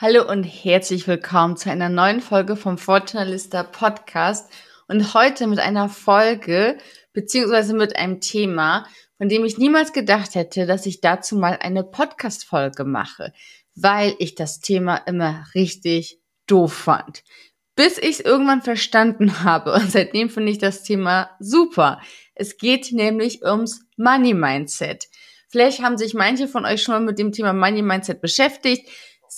Hallo und herzlich willkommen zu einer neuen Folge vom Fortunalista Podcast und heute mit einer Folge beziehungsweise mit einem Thema, von dem ich niemals gedacht hätte, dass ich dazu mal eine Podcast-Folge mache, weil ich das Thema immer richtig doof fand. Bis ich es irgendwann verstanden habe und seitdem finde ich das Thema super. Es geht nämlich ums Money Mindset. Vielleicht haben sich manche von euch schon mal mit dem Thema Money Mindset beschäftigt.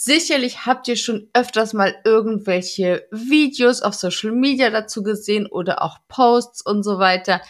Sicherlich habt ihr schon öfters mal irgendwelche Videos auf Social Media dazu gesehen oder auch Posts und so weiter.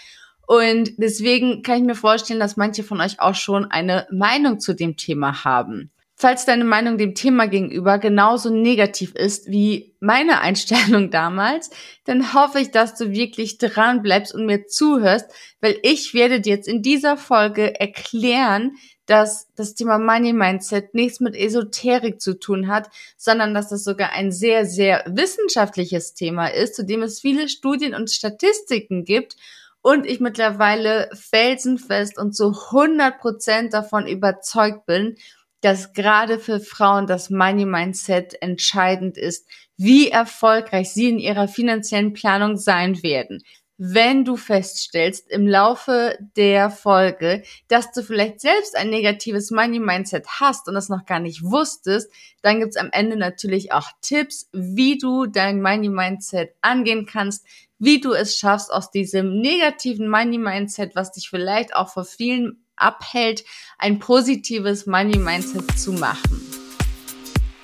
Und deswegen kann ich mir vorstellen, dass manche von euch auch schon eine Meinung zu dem Thema haben. Falls deine Meinung dem Thema gegenüber genauso negativ ist wie meine Einstellung damals, dann hoffe ich, dass du wirklich dran bleibst und mir zuhörst, weil ich werde dir jetzt in dieser Folge erklären, dass das Thema Money Mindset nichts mit Esoterik zu tun hat, sondern dass das sogar ein sehr, sehr wissenschaftliches Thema ist, zu dem es viele Studien und Statistiken gibt und ich mittlerweile felsenfest und zu 100 Prozent davon überzeugt bin, dass gerade für Frauen das Money Mindset entscheidend ist, wie erfolgreich sie in ihrer finanziellen Planung sein werden. Wenn du feststellst im Laufe der Folge, dass du vielleicht selbst ein negatives Money-Mindset hast und das noch gar nicht wusstest, dann gibt's am Ende natürlich auch Tipps, wie du dein Money-Mindset angehen kannst, wie du es schaffst, aus diesem negativen Money-Mindset, was dich vielleicht auch vor vielen abhält, ein positives Money-Mindset zu machen.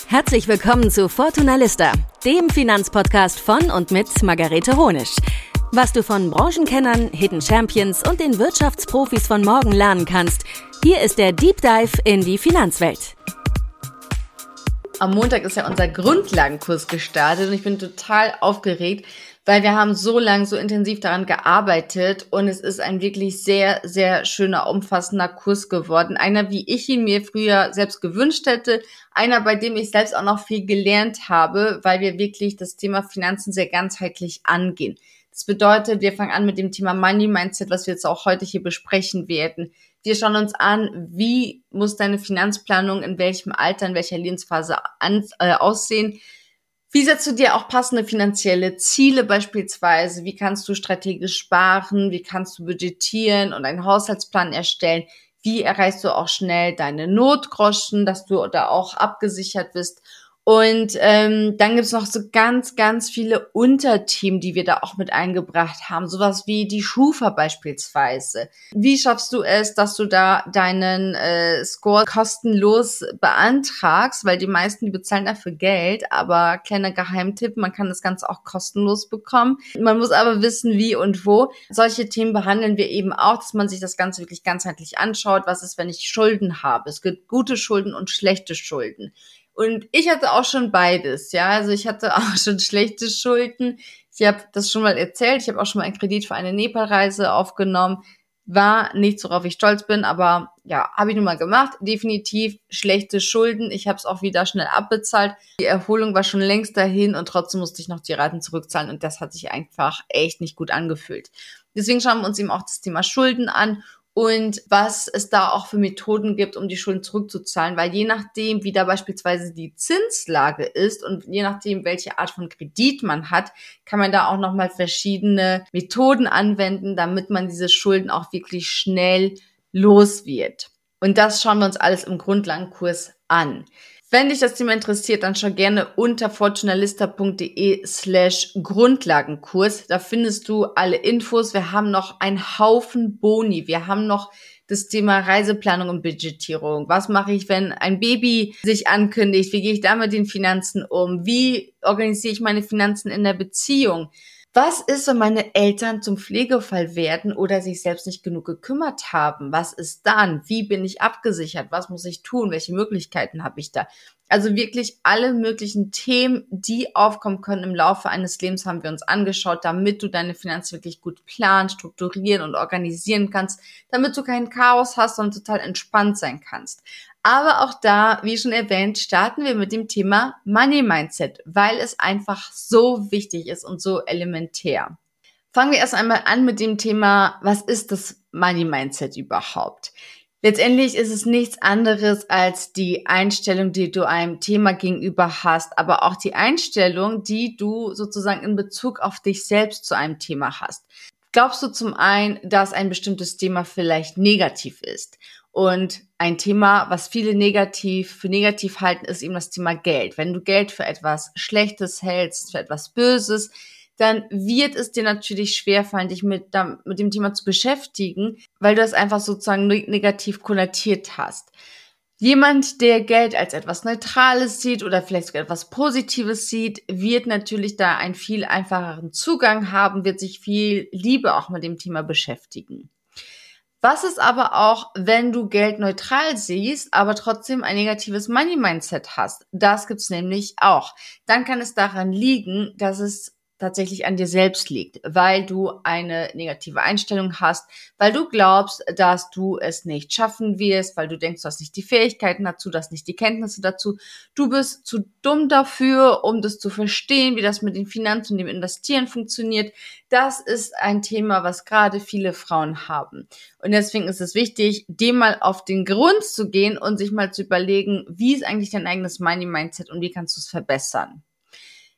Herzlich willkommen zu Fortuna Lista, dem Finanzpodcast von und mit Margarete Honisch. Was du von Branchenkennern, Hidden Champions und den Wirtschaftsprofis von morgen lernen kannst, hier ist der Deep Dive in die Finanzwelt. Am Montag ist ja unser Grundlagenkurs gestartet und ich bin total aufgeregt, weil wir haben so lange, so intensiv daran gearbeitet und es ist ein wirklich sehr, sehr schöner, umfassender Kurs geworden. Einer, wie ich ihn mir früher selbst gewünscht hätte, einer, bei dem ich selbst auch noch viel gelernt habe, weil wir wirklich das Thema Finanzen sehr ganzheitlich angehen. Das bedeutet, wir fangen an mit dem Thema Money Mindset, was wir jetzt auch heute hier besprechen werden. Wir schauen uns an, wie muss deine Finanzplanung in welchem Alter, in welcher Lebensphase an, äh, aussehen. Wie setzt du dir auch passende finanzielle Ziele beispielsweise? Wie kannst du strategisch sparen? Wie kannst du budgetieren und einen Haushaltsplan erstellen? Wie erreichst du auch schnell deine Notgroschen, dass du da auch abgesichert bist? Und ähm, dann gibt's noch so ganz, ganz viele Unterthemen, die wir da auch mit eingebracht haben. Sowas wie die Schufa beispielsweise. Wie schaffst du es, dass du da deinen äh, Score kostenlos beantragst? Weil die meisten, die bezahlen dafür Geld. Aber kleiner Geheimtipp, man kann das Ganze auch kostenlos bekommen. Man muss aber wissen, wie und wo. Solche Themen behandeln wir eben auch, dass man sich das Ganze wirklich ganzheitlich anschaut. Was ist, wenn ich Schulden habe? Es gibt gute Schulden und schlechte Schulden. Und ich hatte auch schon beides, ja. Also ich hatte auch schon schlechte Schulden. Ich habe das schon mal erzählt. Ich habe auch schon mal einen Kredit für eine Nepal-Reise aufgenommen. War nichts, worauf ich stolz bin, aber ja, habe ich nun mal gemacht. Definitiv schlechte Schulden. Ich habe es auch wieder schnell abbezahlt. Die Erholung war schon längst dahin und trotzdem musste ich noch die Raten zurückzahlen und das hat sich einfach echt nicht gut angefühlt. Deswegen schauen wir uns eben auch das Thema Schulden an und was es da auch für Methoden gibt, um die Schulden zurückzuzahlen, weil je nachdem, wie da beispielsweise die Zinslage ist und je nachdem, welche Art von Kredit man hat, kann man da auch nochmal verschiedene Methoden anwenden, damit man diese Schulden auch wirklich schnell los wird. Und das schauen wir uns alles im Grundlagenkurs an. Wenn dich das Thema interessiert, dann schau gerne unter fortunalista.de slash Grundlagenkurs. Da findest du alle Infos. Wir haben noch einen Haufen Boni. Wir haben noch das Thema Reiseplanung und Budgetierung. Was mache ich, wenn ein Baby sich ankündigt? Wie gehe ich da mit den Finanzen um? Wie organisiere ich meine Finanzen in der Beziehung? Was ist, wenn meine Eltern zum Pflegefall werden oder sich selbst nicht genug gekümmert haben? Was ist dann? Wie bin ich abgesichert? Was muss ich tun? Welche Möglichkeiten habe ich da? Also wirklich alle möglichen Themen, die aufkommen können im Laufe eines Lebens, haben wir uns angeschaut, damit du deine Finanzen wirklich gut planen, strukturieren und organisieren kannst, damit du kein Chaos hast und total entspannt sein kannst. Aber auch da, wie schon erwähnt, starten wir mit dem Thema Money Mindset, weil es einfach so wichtig ist und so elementär. Fangen wir erst einmal an mit dem Thema, was ist das Money Mindset überhaupt? Letztendlich ist es nichts anderes als die Einstellung, die du einem Thema gegenüber hast, aber auch die Einstellung, die du sozusagen in Bezug auf dich selbst zu einem Thema hast. Glaubst du zum einen, dass ein bestimmtes Thema vielleicht negativ ist? Und ein Thema, was viele negativ für negativ halten, ist eben das Thema Geld. Wenn du Geld für etwas Schlechtes hältst, für etwas Böses, dann wird es dir natürlich schwerfallen, dich mit, mit dem Thema zu beschäftigen, weil du es einfach sozusagen negativ konnotiert hast. Jemand, der Geld als etwas Neutrales sieht oder vielleicht sogar etwas Positives sieht, wird natürlich da einen viel einfacheren Zugang haben, wird sich viel Liebe auch mit dem Thema beschäftigen. Was ist aber auch, wenn du Geld neutral siehst, aber trotzdem ein negatives Money-Mindset hast? Das gibt's nämlich auch. Dann kann es daran liegen, dass es tatsächlich an dir selbst liegt, weil du eine negative Einstellung hast, weil du glaubst, dass du es nicht schaffen wirst, weil du denkst, du hast nicht die Fähigkeiten dazu, du hast nicht die Kenntnisse dazu. Du bist zu dumm dafür, um das zu verstehen, wie das mit den Finanzen und dem Investieren funktioniert. Das ist ein Thema, was gerade viele Frauen haben. Und deswegen ist es wichtig, dem mal auf den Grund zu gehen und sich mal zu überlegen, wie ist eigentlich dein eigenes Money Mindset und wie kannst du es verbessern.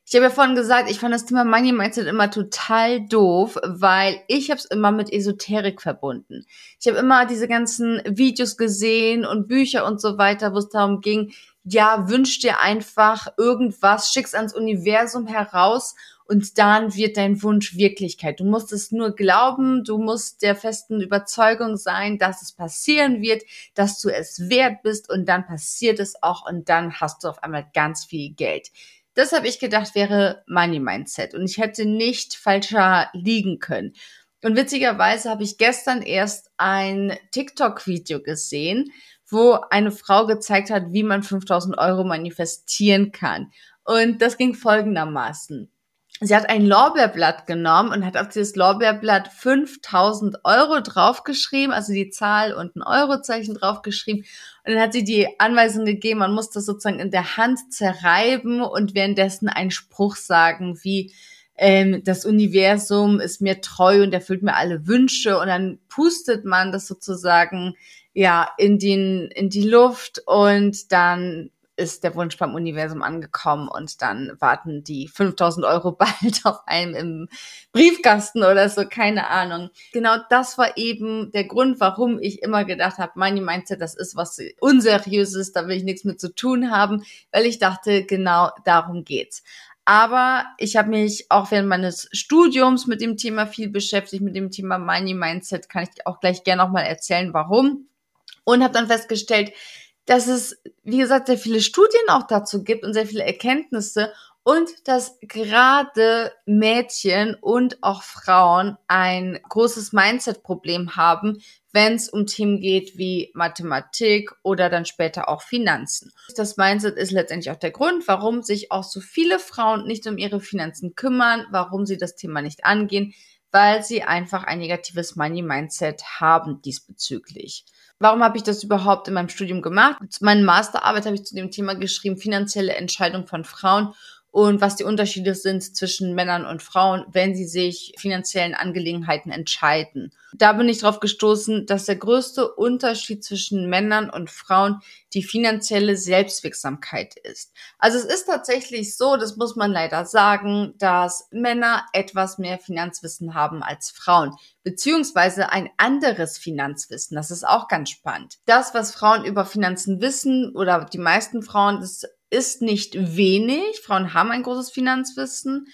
Ich habe ja vorhin gesagt, ich fand das Thema Money Mindset immer total doof, weil ich habe es immer mit Esoterik verbunden. Ich habe immer diese ganzen Videos gesehen und Bücher und so weiter, wo es darum ging, ja, wünsch dir einfach irgendwas, schick's ans Universum heraus und dann wird dein Wunsch Wirklichkeit. Du musst es nur glauben, du musst der festen Überzeugung sein, dass es passieren wird, dass du es wert bist und dann passiert es auch und dann hast du auf einmal ganz viel Geld. Das habe ich gedacht, wäre Money Mindset. Und ich hätte nicht falscher liegen können. Und witzigerweise habe ich gestern erst ein TikTok-Video gesehen, wo eine Frau gezeigt hat, wie man 5000 Euro manifestieren kann. Und das ging folgendermaßen sie hat ein Lorbeerblatt genommen und hat auf dieses Lorbeerblatt 5000 Euro draufgeschrieben, also die Zahl und ein Eurozeichen draufgeschrieben. Und dann hat sie die Anweisung gegeben, man muss das sozusagen in der Hand zerreiben und währenddessen einen Spruch sagen, wie ähm, das Universum ist mir treu und erfüllt mir alle Wünsche. Und dann pustet man das sozusagen ja in den in die Luft und dann ist der Wunsch beim Universum angekommen und dann warten die 5000 Euro bald auf einem im Briefkasten oder so, keine Ahnung. Genau das war eben der Grund, warum ich immer gedacht habe, Money Mindset, das ist was Unseriöses, da will ich nichts mit zu tun haben, weil ich dachte, genau darum geht's. Aber ich habe mich auch während meines Studiums mit dem Thema viel beschäftigt, mit dem Thema Money Mindset, kann ich auch gleich gerne nochmal erzählen, warum. Und habe dann festgestellt, dass es, wie gesagt, sehr viele Studien auch dazu gibt und sehr viele Erkenntnisse und dass gerade Mädchen und auch Frauen ein großes Mindset-Problem haben, wenn es um Themen geht wie Mathematik oder dann später auch Finanzen. Das Mindset ist letztendlich auch der Grund, warum sich auch so viele Frauen nicht um ihre Finanzen kümmern, warum sie das Thema nicht angehen, weil sie einfach ein negatives Money-Mindset haben diesbezüglich. Warum habe ich das überhaupt in meinem Studium gemacht? Meine Masterarbeit habe ich zu dem Thema geschrieben, finanzielle Entscheidung von Frauen und was die Unterschiede sind zwischen Männern und Frauen, wenn sie sich finanziellen Angelegenheiten entscheiden. Da bin ich darauf gestoßen, dass der größte Unterschied zwischen Männern und Frauen die finanzielle Selbstwirksamkeit ist. Also es ist tatsächlich so, das muss man leider sagen, dass Männer etwas mehr Finanzwissen haben als Frauen, beziehungsweise ein anderes Finanzwissen. Das ist auch ganz spannend. Das, was Frauen über Finanzen wissen oder die meisten Frauen, das ist nicht wenig. Frauen haben ein großes Finanzwissen,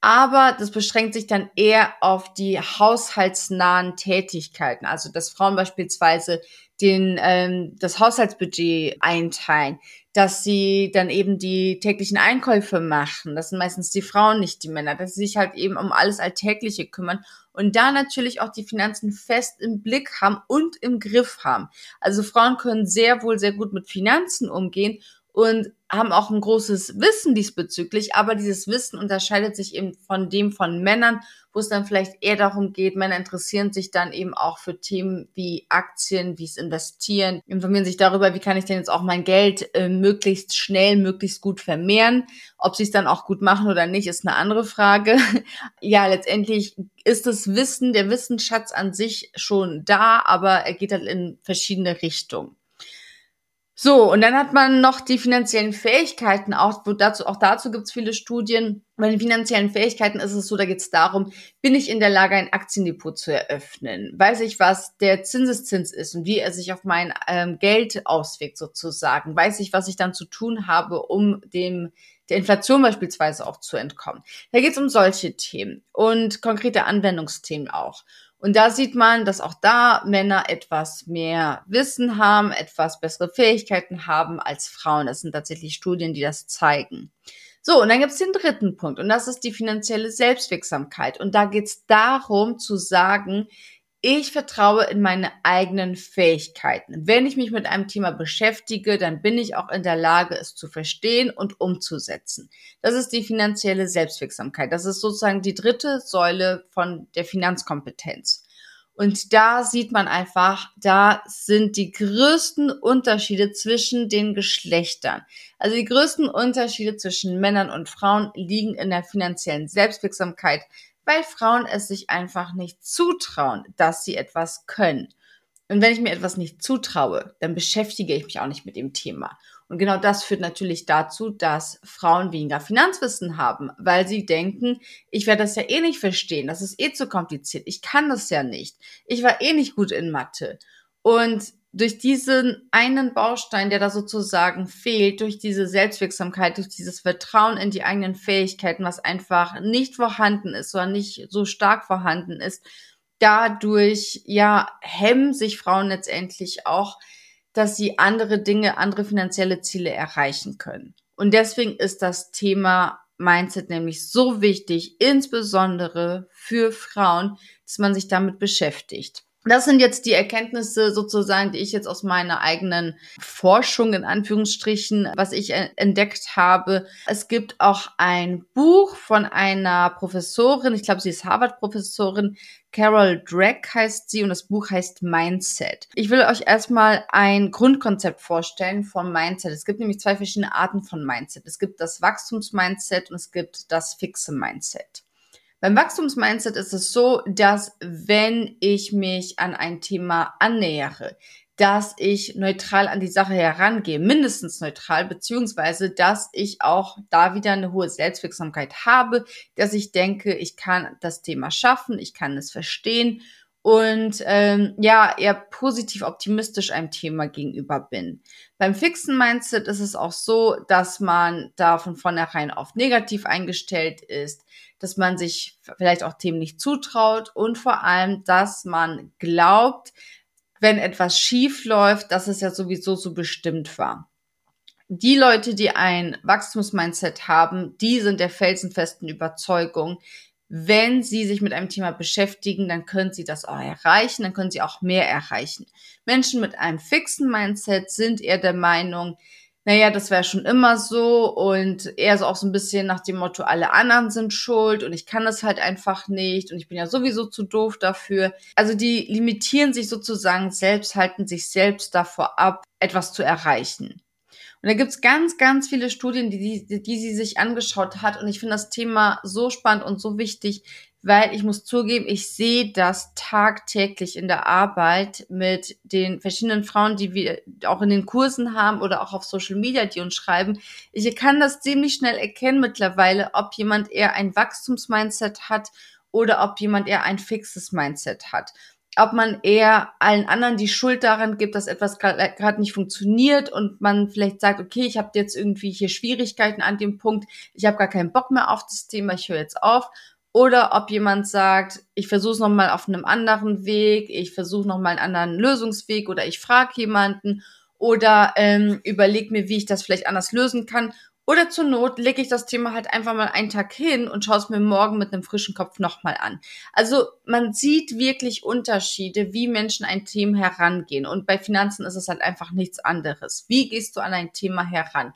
aber das beschränkt sich dann eher auf die haushaltsnahen Tätigkeiten. Also dass Frauen beispielsweise den, ähm, das Haushaltsbudget einteilen, dass sie dann eben die täglichen Einkäufe machen. Das sind meistens die Frauen, nicht die Männer, dass sie sich halt eben um alles Alltägliche kümmern und da natürlich auch die Finanzen fest im Blick haben und im Griff haben. Also Frauen können sehr wohl sehr gut mit Finanzen umgehen und haben auch ein großes Wissen diesbezüglich, aber dieses Wissen unterscheidet sich eben von dem von Männern, wo es dann vielleicht eher darum geht, Männer interessieren sich dann eben auch für Themen wie Aktien, wie es investieren, informieren sich darüber, wie kann ich denn jetzt auch mein Geld äh, möglichst schnell, möglichst gut vermehren. Ob sie es dann auch gut machen oder nicht, ist eine andere Frage. ja, letztendlich ist das Wissen, der Wissensschatz an sich schon da, aber er geht halt in verschiedene Richtungen. So, und dann hat man noch die finanziellen Fähigkeiten, auch, wo dazu, auch dazu gibt es viele Studien. Bei den finanziellen Fähigkeiten ist es so, da geht es darum, bin ich in der Lage, ein Aktiendepot zu eröffnen? Weiß ich, was der Zinseszins ist und wie er sich auf mein ähm, Geld auswirkt sozusagen? Weiß ich, was ich dann zu tun habe, um dem der Inflation beispielsweise auch zu entkommen? Da geht es um solche Themen und konkrete Anwendungsthemen auch. Und da sieht man, dass auch da Männer etwas mehr Wissen haben, etwas bessere Fähigkeiten haben als Frauen. Das sind tatsächlich Studien, die das zeigen. So, und dann gibt es den dritten Punkt und das ist die finanzielle Selbstwirksamkeit. Und da geht es darum zu sagen, ich vertraue in meine eigenen Fähigkeiten. Wenn ich mich mit einem Thema beschäftige, dann bin ich auch in der Lage, es zu verstehen und umzusetzen. Das ist die finanzielle Selbstwirksamkeit. Das ist sozusagen die dritte Säule von der Finanzkompetenz. Und da sieht man einfach, da sind die größten Unterschiede zwischen den Geschlechtern. Also die größten Unterschiede zwischen Männern und Frauen liegen in der finanziellen Selbstwirksamkeit weil Frauen es sich einfach nicht zutrauen, dass sie etwas können. Und wenn ich mir etwas nicht zutraue, dann beschäftige ich mich auch nicht mit dem Thema. Und genau das führt natürlich dazu, dass Frauen weniger Finanzwissen haben, weil sie denken, ich werde das ja eh nicht verstehen, das ist eh zu kompliziert, ich kann das ja nicht, ich war eh nicht gut in Mathe. Und durch diesen einen Baustein, der da sozusagen fehlt, durch diese Selbstwirksamkeit, durch dieses Vertrauen in die eigenen Fähigkeiten, was einfach nicht vorhanden ist oder nicht so stark vorhanden ist, dadurch, ja, hemmen sich Frauen letztendlich auch, dass sie andere Dinge, andere finanzielle Ziele erreichen können. Und deswegen ist das Thema Mindset nämlich so wichtig, insbesondere für Frauen, dass man sich damit beschäftigt. Das sind jetzt die Erkenntnisse sozusagen, die ich jetzt aus meiner eigenen Forschung in Anführungsstrichen, was ich entdeckt habe. Es gibt auch ein Buch von einer Professorin, ich glaube, sie ist Harvard-Professorin, Carol Drake heißt sie und das Buch heißt Mindset. Ich will euch erstmal ein Grundkonzept vorstellen vom Mindset. Es gibt nämlich zwei verschiedene Arten von Mindset. Es gibt das Wachstums-Mindset und es gibt das fixe Mindset. Beim Wachstumsmindset ist es so, dass wenn ich mich an ein Thema annähere, dass ich neutral an die Sache herangehe, mindestens neutral, beziehungsweise dass ich auch da wieder eine hohe Selbstwirksamkeit habe, dass ich denke, ich kann das Thema schaffen, ich kann es verstehen und ähm, ja, eher positiv optimistisch einem Thema gegenüber bin. Beim fixen Mindset ist es auch so, dass man da von vornherein auf negativ eingestellt ist, dass man sich vielleicht auch Themen nicht zutraut und vor allem, dass man glaubt, wenn etwas schief läuft, dass es ja sowieso so bestimmt war. Die Leute, die ein Wachstumsmindset haben, die sind der felsenfesten Überzeugung, wenn sie sich mit einem Thema beschäftigen, dann können sie das auch erreichen, dann können sie auch mehr erreichen. Menschen mit einem fixen Mindset sind eher der Meinung, naja, das wäre schon immer so und eher so auch so ein bisschen nach dem Motto, alle anderen sind schuld und ich kann das halt einfach nicht und ich bin ja sowieso zu doof dafür. Also die limitieren sich sozusagen selbst, halten sich selbst davor ab, etwas zu erreichen. Und da gibt's ganz, ganz viele Studien, die, die, die sie sich angeschaut hat. Und ich finde das Thema so spannend und so wichtig, weil ich muss zugeben, ich sehe das tagtäglich in der Arbeit mit den verschiedenen Frauen, die wir auch in den Kursen haben oder auch auf Social Media, die uns schreiben. Ich kann das ziemlich schnell erkennen mittlerweile, ob jemand eher ein Wachstumsmindset hat oder ob jemand eher ein fixes Mindset hat ob man eher allen anderen die Schuld daran gibt, dass etwas gerade nicht funktioniert und man vielleicht sagt, okay, ich habe jetzt irgendwie hier Schwierigkeiten an dem Punkt, ich habe gar keinen Bock mehr auf das Thema, ich höre jetzt auf. Oder ob jemand sagt, ich versuche es nochmal auf einem anderen Weg, ich versuche nochmal einen anderen Lösungsweg oder ich frage jemanden oder ähm, überleg mir, wie ich das vielleicht anders lösen kann oder zur Not lege ich das Thema halt einfach mal einen Tag hin und schaue es mir morgen mit einem frischen Kopf nochmal an. Also man sieht wirklich Unterschiede, wie Menschen ein Thema herangehen. Und bei Finanzen ist es halt einfach nichts anderes. Wie gehst du an ein Thema heran?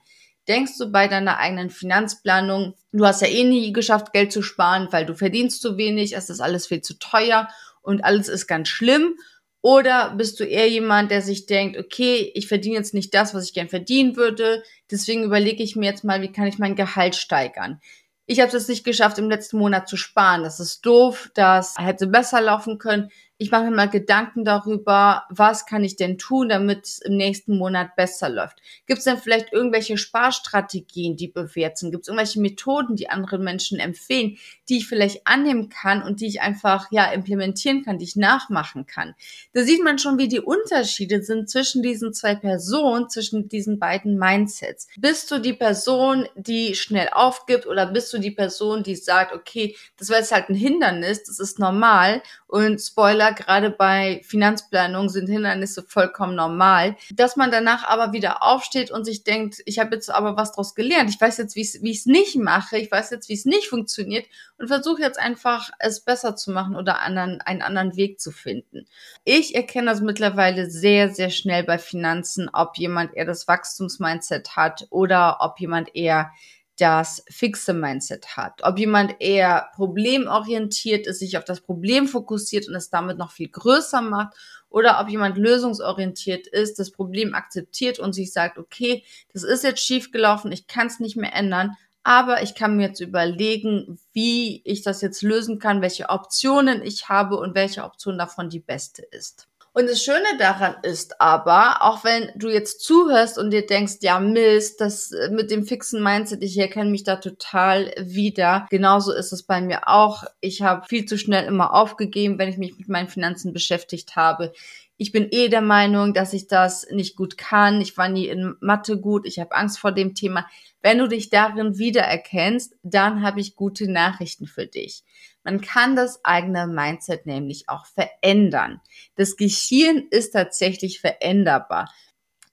Denkst du bei deiner eigenen Finanzplanung, du hast ja eh nie geschafft, Geld zu sparen, weil du verdienst zu wenig, es ist alles viel zu teuer und alles ist ganz schlimm. Oder bist du eher jemand, der sich denkt, okay, ich verdiene jetzt nicht das, was ich gern verdienen würde, deswegen überlege ich mir jetzt mal, wie kann ich mein Gehalt steigern? Ich habe es nicht geschafft, im letzten Monat zu sparen. Das ist doof, das hätte besser laufen können ich mache mir mal Gedanken darüber, was kann ich denn tun, damit es im nächsten Monat besser läuft. Gibt es denn vielleicht irgendwelche Sparstrategien, die bewährt sind? Gibt es irgendwelche Methoden, die anderen Menschen empfehlen, die ich vielleicht annehmen kann und die ich einfach ja implementieren kann, die ich nachmachen kann? Da sieht man schon, wie die Unterschiede sind zwischen diesen zwei Personen, zwischen diesen beiden Mindsets. Bist du die Person, die schnell aufgibt oder bist du die Person, die sagt, okay, das war jetzt halt ein Hindernis, das ist normal und Spoiler, Spoiler, gerade bei Finanzplanung sind Hindernisse vollkommen normal. Dass man danach aber wieder aufsteht und sich denkt, ich habe jetzt aber was daraus gelernt. Ich weiß jetzt, wie ich es nicht mache. Ich weiß jetzt, wie es nicht funktioniert und versuche jetzt einfach, es besser zu machen oder anderen, einen anderen Weg zu finden. Ich erkenne das mittlerweile sehr, sehr schnell bei Finanzen, ob jemand eher das Wachstumsmindset hat oder ob jemand eher das fixe Mindset hat. Ob jemand eher problemorientiert ist, sich auf das Problem fokussiert und es damit noch viel größer macht oder ob jemand lösungsorientiert ist, das Problem akzeptiert und sich sagt, okay, das ist jetzt schiefgelaufen, ich kann es nicht mehr ändern, aber ich kann mir jetzt überlegen, wie ich das jetzt lösen kann, welche Optionen ich habe und welche Option davon die beste ist. Und das Schöne daran ist aber, auch wenn du jetzt zuhörst und dir denkst, ja Mist, das äh, mit dem fixen Mindset, ich erkenne mich da total wieder. Genauso ist es bei mir auch. Ich habe viel zu schnell immer aufgegeben, wenn ich mich mit meinen Finanzen beschäftigt habe. Ich bin eh der Meinung, dass ich das nicht gut kann. Ich war nie in Mathe gut. Ich habe Angst vor dem Thema. Wenn du dich darin wiedererkennst, dann habe ich gute Nachrichten für dich. Man kann das eigene Mindset nämlich auch verändern. Das Gehirn ist tatsächlich veränderbar.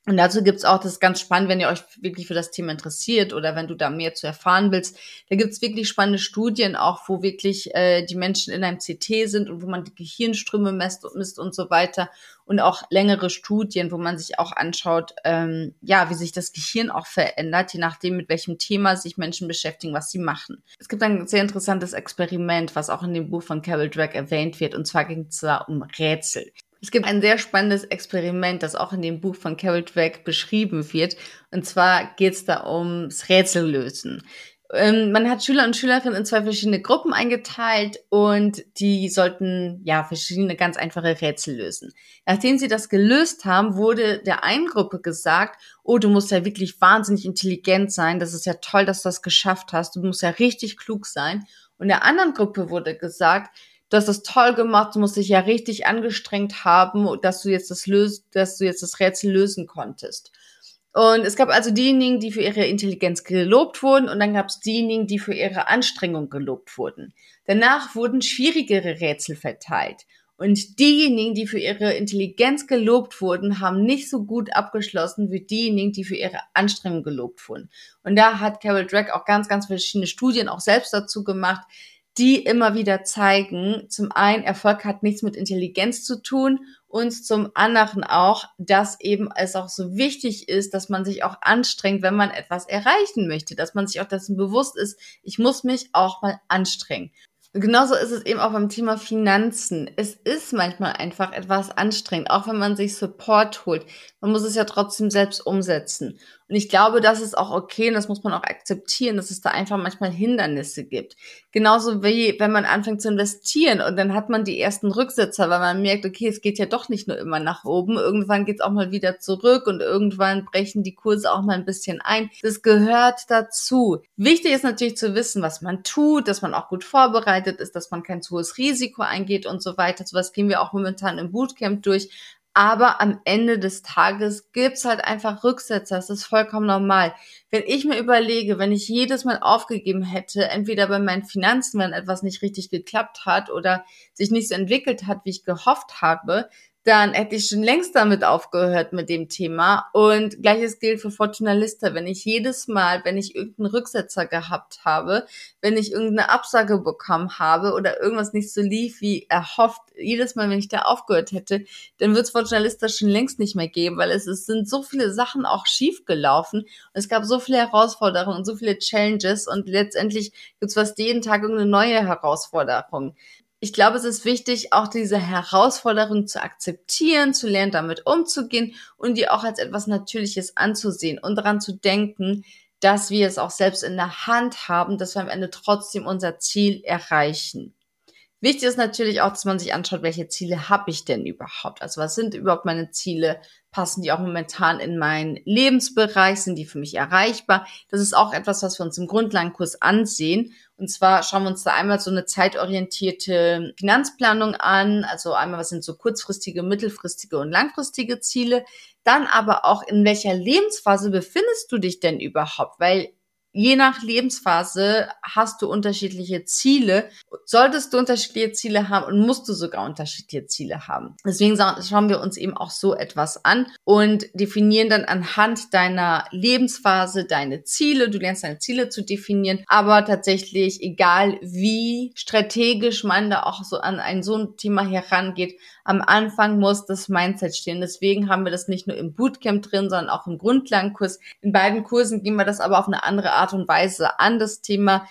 Und dazu gibt's auch, das ist ganz spannend, wenn ihr euch wirklich für das Thema interessiert oder wenn du da mehr zu erfahren willst, da gibt's wirklich spannende Studien auch, wo wirklich äh, die Menschen in einem CT sind und wo man die Gehirnströme messt und misst und so weiter. Und auch längere Studien, wo man sich auch anschaut, ähm, ja, wie sich das Gehirn auch verändert, je nachdem, mit welchem Thema sich Menschen beschäftigen, was sie machen. Es gibt ein sehr interessantes Experiment, was auch in dem Buch von Carol Drake erwähnt wird, und zwar ging es da um Rätsel. Es gibt ein sehr spannendes Experiment, das auch in dem Buch von Carol Dweck beschrieben wird. Und zwar geht es da ums Rätsellösen. Ähm, man hat Schüler und Schülerinnen in zwei verschiedene Gruppen eingeteilt und die sollten ja verschiedene ganz einfache Rätsel lösen. Nachdem sie das gelöst haben, wurde der einen Gruppe gesagt, oh, du musst ja wirklich wahnsinnig intelligent sein, das ist ja toll, dass du das geschafft hast, du musst ja richtig klug sein. Und der anderen Gruppe wurde gesagt, du hast das toll gemacht, du musst dich ja richtig angestrengt haben, dass du jetzt das löst, dass du jetzt das Rätsel lösen konntest. Und es gab also diejenigen, die für ihre Intelligenz gelobt wurden und dann gab es diejenigen, die für ihre Anstrengung gelobt wurden. Danach wurden schwierigere Rätsel verteilt. Und diejenigen, die für ihre Intelligenz gelobt wurden, haben nicht so gut abgeschlossen wie diejenigen, die für ihre Anstrengung gelobt wurden. Und da hat Carol Drake auch ganz, ganz verschiedene Studien auch selbst dazu gemacht, die immer wieder zeigen, zum einen, Erfolg hat nichts mit Intelligenz zu tun und zum anderen auch, dass eben es auch so wichtig ist, dass man sich auch anstrengt, wenn man etwas erreichen möchte, dass man sich auch dessen bewusst ist, ich muss mich auch mal anstrengen. Genauso ist es eben auch beim Thema Finanzen. Es ist manchmal einfach etwas anstrengend, auch wenn man sich Support holt. Man muss es ja trotzdem selbst umsetzen. Und ich glaube, das ist auch okay und das muss man auch akzeptieren, dass es da einfach manchmal Hindernisse gibt. Genauso wie wenn man anfängt zu investieren und dann hat man die ersten Rücksetzer, weil man merkt, okay, es geht ja doch nicht nur immer nach oben. Irgendwann geht es auch mal wieder zurück und irgendwann brechen die Kurse auch mal ein bisschen ein. Das gehört dazu. Wichtig ist natürlich zu wissen, was man tut, dass man auch gut vorbereitet ist, dass man kein zu hohes Risiko eingeht und so weiter. So was gehen wir auch momentan im Bootcamp durch. Aber am Ende des Tages gibt's halt einfach Rücksetzer. Das ist vollkommen normal. Wenn ich mir überlege, wenn ich jedes Mal aufgegeben hätte, entweder bei meinen Finanzen, wenn etwas nicht richtig geklappt hat oder sich nicht so entwickelt hat, wie ich gehofft habe, dann hätte ich schon längst damit aufgehört mit dem Thema. Und gleiches gilt für Fortunalista. Wenn ich jedes Mal, wenn ich irgendeinen Rücksetzer gehabt habe, wenn ich irgendeine Absage bekommen habe oder irgendwas nicht so lief wie erhofft, jedes Mal, wenn ich da aufgehört hätte, dann wird es Fortunalista schon längst nicht mehr geben, weil es, es sind so viele Sachen auch schief gelaufen und es gab so viele Herausforderungen und so viele Challenges und letztendlich gibt es fast jeden Tag irgendeine neue Herausforderung ich glaube, es ist wichtig, auch diese Herausforderung zu akzeptieren, zu lernen, damit umzugehen und die auch als etwas Natürliches anzusehen und daran zu denken, dass wir es auch selbst in der Hand haben, dass wir am Ende trotzdem unser Ziel erreichen. Wichtig ist natürlich auch, dass man sich anschaut, welche Ziele habe ich denn überhaupt? Also was sind überhaupt meine Ziele? Passen die auch momentan in meinen Lebensbereich? Sind die für mich erreichbar? Das ist auch etwas, was wir uns im Grundlagenkurs ansehen. Und zwar schauen wir uns da einmal so eine zeitorientierte Finanzplanung an. Also einmal, was sind so kurzfristige, mittelfristige und langfristige Ziele? Dann aber auch, in welcher Lebensphase befindest du dich denn überhaupt? Weil je nach Lebensphase hast du unterschiedliche Ziele. Solltest du unterschiedliche Ziele haben und musst du sogar unterschiedliche Ziele haben. Deswegen schauen wir uns eben auch so etwas an und definieren dann anhand deiner Lebensphase deine Ziele. Du lernst deine Ziele zu definieren, aber tatsächlich, egal wie strategisch man da auch so an ein so ein Thema herangeht, am Anfang muss das Mindset stehen. Deswegen haben wir das nicht nur im Bootcamp drin, sondern auch im Grundlagenkurs. In beiden Kursen gehen wir das aber auf eine andere Art und Weise an, das Thema.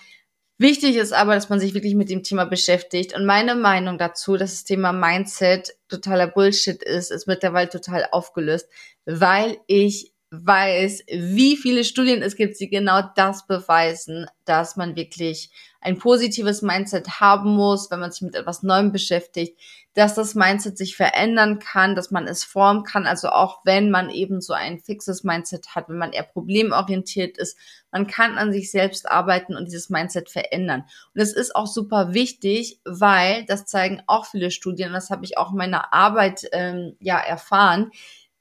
Wichtig ist aber, dass man sich wirklich mit dem Thema beschäftigt. Und meine Meinung dazu, dass das Thema Mindset totaler Bullshit ist, ist mittlerweile total aufgelöst, weil ich weiß, wie viele Studien es gibt, die genau das beweisen, dass man wirklich ein positives Mindset haben muss, wenn man sich mit etwas Neuem beschäftigt, dass das Mindset sich verändern kann, dass man es formen kann, also auch wenn man eben so ein fixes Mindset hat, wenn man eher problemorientiert ist, man kann an sich selbst arbeiten und dieses Mindset verändern. Und es ist auch super wichtig, weil das zeigen auch viele Studien, das habe ich auch in meiner Arbeit ähm, ja erfahren,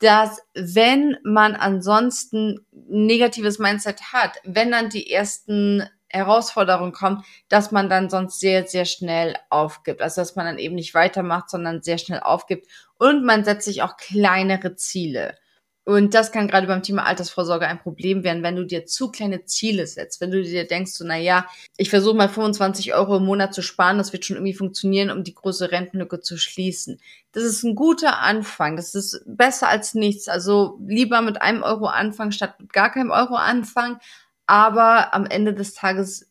dass wenn man ansonsten negatives Mindset hat, wenn dann die ersten Herausforderung kommt, dass man dann sonst sehr, sehr schnell aufgibt. Also dass man dann eben nicht weitermacht, sondern sehr schnell aufgibt. Und man setzt sich auch kleinere Ziele. Und das kann gerade beim Thema Altersvorsorge ein Problem werden, wenn du dir zu kleine Ziele setzt. Wenn du dir denkst, so, na ja, ich versuche mal 25 Euro im Monat zu sparen, das wird schon irgendwie funktionieren, um die große Rentenlücke zu schließen. Das ist ein guter Anfang. Das ist besser als nichts. Also lieber mit einem Euro anfangen, statt mit gar keinem Euro anfangen. Aber am Ende des Tages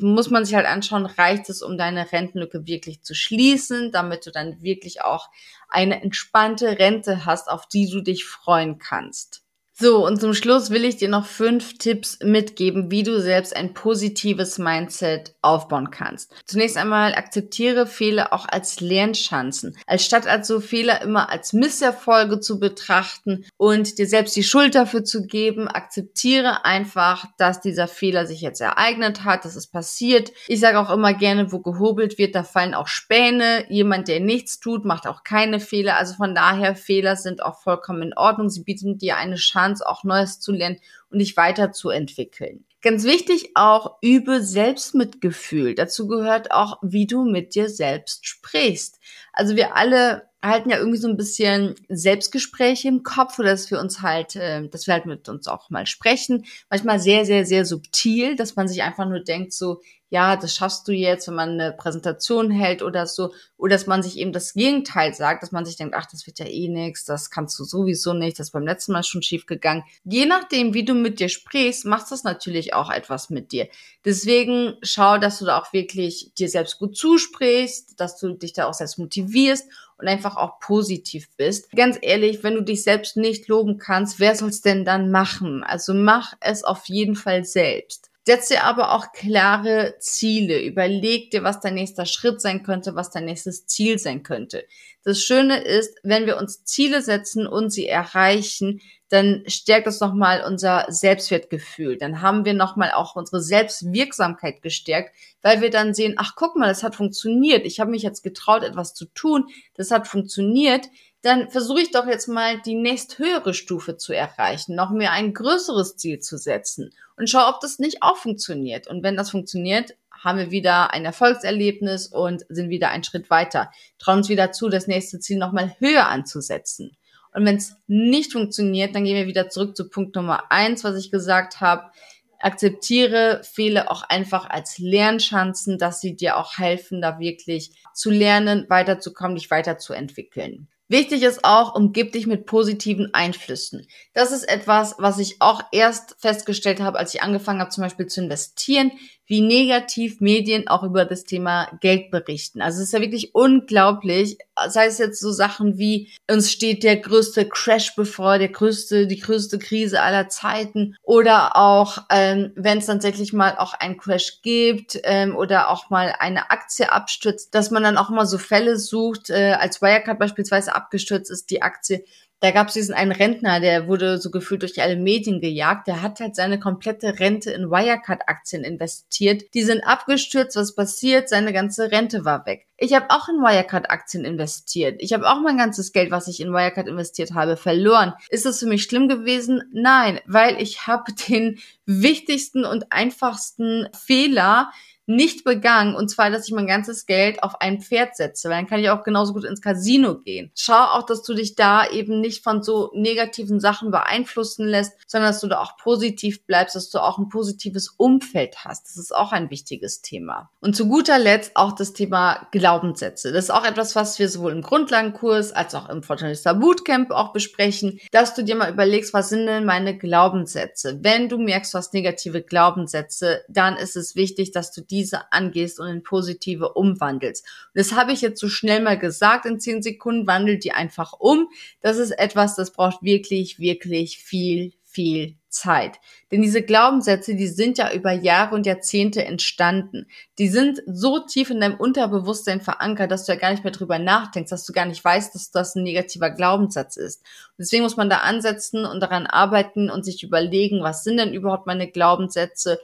muss man sich halt anschauen, reicht es, um deine Rentenlücke wirklich zu schließen, damit du dann wirklich auch eine entspannte Rente hast, auf die du dich freuen kannst. So, und zum Schluss will ich dir noch fünf Tipps mitgeben, wie du selbst ein positives Mindset aufbauen kannst. Zunächst einmal akzeptiere Fehler auch als Lernchancen, als statt also Fehler immer als Misserfolge zu betrachten und dir selbst die Schuld dafür zu geben, akzeptiere einfach, dass dieser Fehler sich jetzt ereignet hat, dass es passiert. Ich sage auch immer gerne, wo gehobelt wird, da fallen auch Späne. Jemand, der nichts tut, macht auch keine Fehler. Also von daher, Fehler sind auch vollkommen in Ordnung. Sie bieten dir eine Chance Chance, auch Neues zu lernen und dich weiterzuentwickeln. Ganz wichtig auch, übe Selbstmitgefühl. Dazu gehört auch, wie du mit dir selbst sprichst. Also wir alle halten ja irgendwie so ein bisschen Selbstgespräche im Kopf oder dass wir uns halt, äh, dass wir halt mit uns auch mal sprechen. Manchmal sehr, sehr, sehr subtil, dass man sich einfach nur denkt so, ja, das schaffst du jetzt, wenn man eine Präsentation hält oder so, oder dass man sich eben das Gegenteil sagt, dass man sich denkt, ach, das wird ja eh nichts, das kannst du sowieso nicht, das ist beim letzten Mal schon schief gegangen. Je nachdem, wie du mit dir sprichst, macht das natürlich auch etwas mit dir. Deswegen schau, dass du da auch wirklich dir selbst gut zusprichst, dass du dich da auch selbst motivierst und einfach auch positiv bist. Ganz ehrlich, wenn du dich selbst nicht loben kannst, wer soll's denn dann machen? Also mach es auf jeden Fall selbst. Setz dir aber auch klare Ziele. Überleg dir, was dein nächster Schritt sein könnte, was dein nächstes Ziel sein könnte. Das Schöne ist, wenn wir uns Ziele setzen und sie erreichen, dann stärkt das nochmal unser Selbstwertgefühl. Dann haben wir nochmal auch unsere Selbstwirksamkeit gestärkt, weil wir dann sehen, ach guck mal, das hat funktioniert. Ich habe mich jetzt getraut, etwas zu tun. Das hat funktioniert dann versuche ich doch jetzt mal die nächsthöhere Stufe zu erreichen, noch mir ein größeres Ziel zu setzen und schau, ob das nicht auch funktioniert. Und wenn das funktioniert, haben wir wieder ein Erfolgserlebnis und sind wieder einen Schritt weiter. Trauen uns wieder zu, das nächste Ziel nochmal höher anzusetzen. Und wenn es nicht funktioniert, dann gehen wir wieder zurück zu Punkt Nummer eins, was ich gesagt habe. Akzeptiere Fehler auch einfach als Lernchancen, dass sie dir auch helfen, da wirklich zu lernen, weiterzukommen, dich weiterzuentwickeln. Wichtig ist auch, umgib dich mit positiven Einflüssen. Das ist etwas, was ich auch erst festgestellt habe, als ich angefangen habe, zum Beispiel zu investieren wie negativ Medien auch über das Thema Geld berichten. Also es ist ja wirklich unglaublich. Sei es jetzt so Sachen wie, uns steht der größte Crash bevor, der größte, die größte Krise aller Zeiten. Oder auch, ähm, wenn es tatsächlich mal auch einen Crash gibt ähm, oder auch mal eine Aktie abstürzt, dass man dann auch mal so Fälle sucht, äh, als Wirecard beispielsweise abgestürzt ist, die Aktie, da gab es diesen einen Rentner, der wurde so gefühlt durch alle Medien gejagt. Der hat halt seine komplette Rente in Wirecard-Aktien investiert. Die sind abgestürzt, was passiert? Seine ganze Rente war weg. Ich habe auch in Wirecard-Aktien investiert. Ich habe auch mein ganzes Geld, was ich in Wirecard investiert habe, verloren. Ist das für mich schlimm gewesen? Nein, weil ich habe den wichtigsten und einfachsten Fehler nicht begangen, und zwar, dass ich mein ganzes Geld auf ein Pferd setze, weil dann kann ich auch genauso gut ins Casino gehen. Schau auch, dass du dich da eben nicht von so negativen Sachen beeinflussen lässt, sondern dass du da auch positiv bleibst, dass du auch ein positives Umfeld hast. Das ist auch ein wichtiges Thema. Und zu guter Letzt auch das Thema Glaubenssätze. Das ist auch etwas, was wir sowohl im Grundlagenkurs als auch im Fortunista Bootcamp auch besprechen, dass du dir mal überlegst, was sind denn meine Glaubenssätze? Wenn du merkst, du hast negative Glaubenssätze, dann ist es wichtig, dass du die diese angehst und in positive umwandelst. Und das habe ich jetzt so schnell mal gesagt in zehn Sekunden, wandel die einfach um. Das ist etwas, das braucht wirklich, wirklich viel, viel Zeit. Denn diese Glaubenssätze, die sind ja über Jahre und Jahrzehnte entstanden. Die sind so tief in deinem Unterbewusstsein verankert, dass du ja gar nicht mehr drüber nachdenkst, dass du gar nicht weißt, dass das ein negativer Glaubenssatz ist. Und deswegen muss man da ansetzen und daran arbeiten und sich überlegen, was sind denn überhaupt meine Glaubenssätze?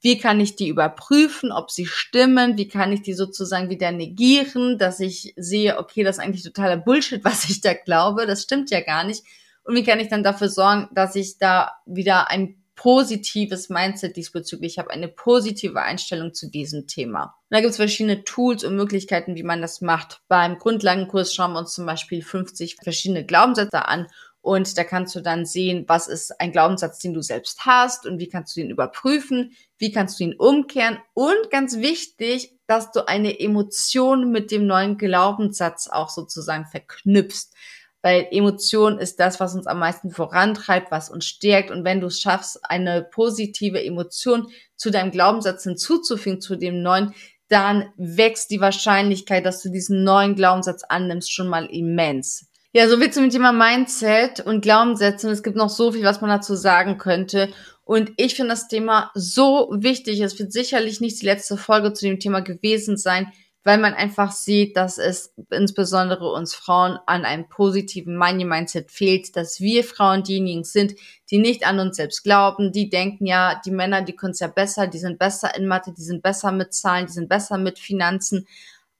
Wie kann ich die überprüfen, ob sie stimmen? Wie kann ich die sozusagen wieder negieren, dass ich sehe, okay, das ist eigentlich totaler Bullshit, was ich da glaube. Das stimmt ja gar nicht. Und wie kann ich dann dafür sorgen, dass ich da wieder ein positives Mindset diesbezüglich habe, eine positive Einstellung zu diesem Thema. Und da gibt es verschiedene Tools und Möglichkeiten, wie man das macht. Beim Grundlagenkurs schauen wir uns zum Beispiel 50 verschiedene Glaubenssätze an und da kannst du dann sehen, was ist ein Glaubenssatz, den du selbst hast und wie kannst du ihn überprüfen, wie kannst du ihn umkehren und ganz wichtig, dass du eine Emotion mit dem neuen Glaubenssatz auch sozusagen verknüpfst. Weil Emotion ist das, was uns am meisten vorantreibt, was uns stärkt. Und wenn du es schaffst, eine positive Emotion zu deinem Glaubenssatz hinzuzufügen, zu dem neuen, dann wächst die Wahrscheinlichkeit, dass du diesen neuen Glaubenssatz annimmst, schon mal immens. Ja, so viel zum Thema Mindset und Glaubenssätze. Und es gibt noch so viel, was man dazu sagen könnte. Und ich finde das Thema so wichtig. Es wird sicherlich nicht die letzte Folge zu dem Thema gewesen sein, weil man einfach sieht, dass es insbesondere uns Frauen an einem positiven Money-Mindset fehlt, dass wir Frauen diejenigen sind, die nicht an uns selbst glauben, die denken, ja, die Männer, die können es ja besser, die sind besser in Mathe, die sind besser mit Zahlen, die sind besser mit Finanzen.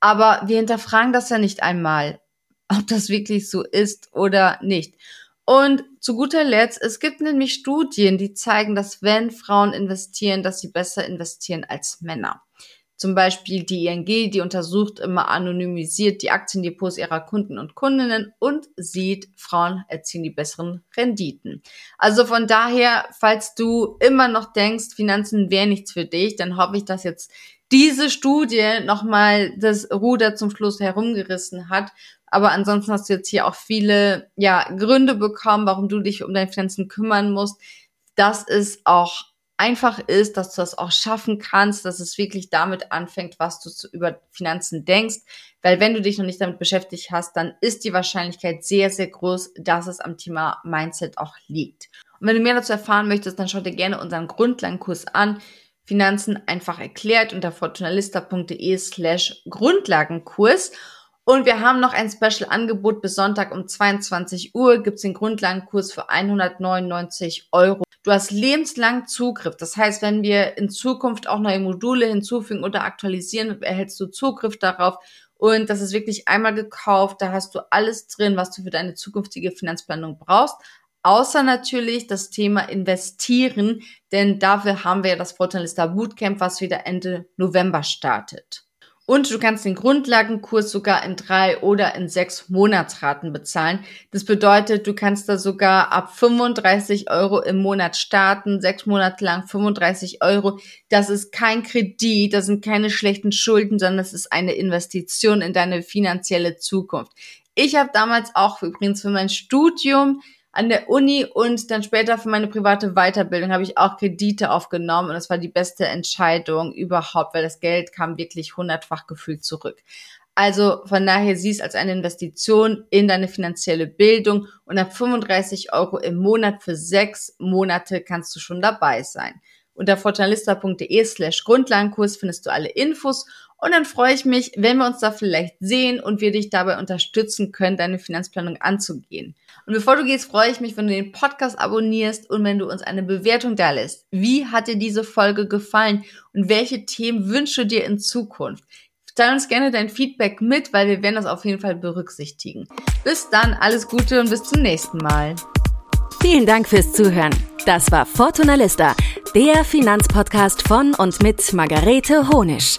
Aber wir hinterfragen das ja nicht einmal ob das wirklich so ist oder nicht. Und zu guter Letzt, es gibt nämlich Studien, die zeigen, dass wenn Frauen investieren, dass sie besser investieren als Männer. Zum Beispiel die ING, die untersucht immer anonymisiert die Aktiendepots ihrer Kunden und Kundinnen und sieht, Frauen erzielen die besseren Renditen. Also von daher, falls du immer noch denkst, Finanzen wäre nichts für dich, dann hoffe ich, dass jetzt diese Studie nochmal das Ruder zum Schluss herumgerissen hat aber ansonsten hast du jetzt hier auch viele ja, Gründe bekommen, warum du dich um deine Finanzen kümmern musst, dass es auch einfach ist, dass du das auch schaffen kannst, dass es wirklich damit anfängt, was du zu, über Finanzen denkst. Weil wenn du dich noch nicht damit beschäftigt hast, dann ist die Wahrscheinlichkeit sehr, sehr groß, dass es am Thema Mindset auch liegt. Und wenn du mehr dazu erfahren möchtest, dann schau dir gerne unseren Grundlagenkurs an. Finanzen einfach erklärt unter fortunalista.de slash Grundlagenkurs. Und wir haben noch ein Special-Angebot bis Sonntag um 22 Uhr. Gibt's den Grundlagenkurs für 199 Euro. Du hast lebenslang Zugriff. Das heißt, wenn wir in Zukunft auch neue Module hinzufügen oder aktualisieren, erhältst du Zugriff darauf. Und das ist wirklich einmal gekauft. Da hast du alles drin, was du für deine zukünftige Finanzplanung brauchst außer natürlich das Thema investieren, denn dafür haben wir ja das Fortunalista Bootcamp, was wieder Ende November startet. Und du kannst den Grundlagenkurs sogar in drei oder in sechs Monatsraten bezahlen. Das bedeutet, du kannst da sogar ab 35 Euro im Monat starten, sechs Monate lang 35 Euro. Das ist kein Kredit, das sind keine schlechten Schulden, sondern das ist eine Investition in deine finanzielle Zukunft. Ich habe damals auch übrigens für mein Studium an der Uni und dann später für meine private Weiterbildung habe ich auch Kredite aufgenommen und das war die beste Entscheidung überhaupt, weil das Geld kam wirklich hundertfach gefühlt zurück. Also von daher siehst als eine Investition in deine finanzielle Bildung und ab 35 Euro im Monat für sechs Monate kannst du schon dabei sein. Unter fortunalista.de slash Grundlagenkurs findest du alle Infos und dann freue ich mich, wenn wir uns da vielleicht sehen und wir dich dabei unterstützen können, deine Finanzplanung anzugehen. Und bevor du gehst, freue ich mich, wenn du den Podcast abonnierst und wenn du uns eine Bewertung da lässt. Wie hat dir diese Folge gefallen und welche Themen wünsche dir in Zukunft? Teil uns gerne dein Feedback mit, weil wir werden das auf jeden Fall berücksichtigen. Bis dann, alles Gute und bis zum nächsten Mal. Vielen Dank fürs Zuhören. Das war Fortuna Lista, der Finanzpodcast von und mit Margarete Honisch.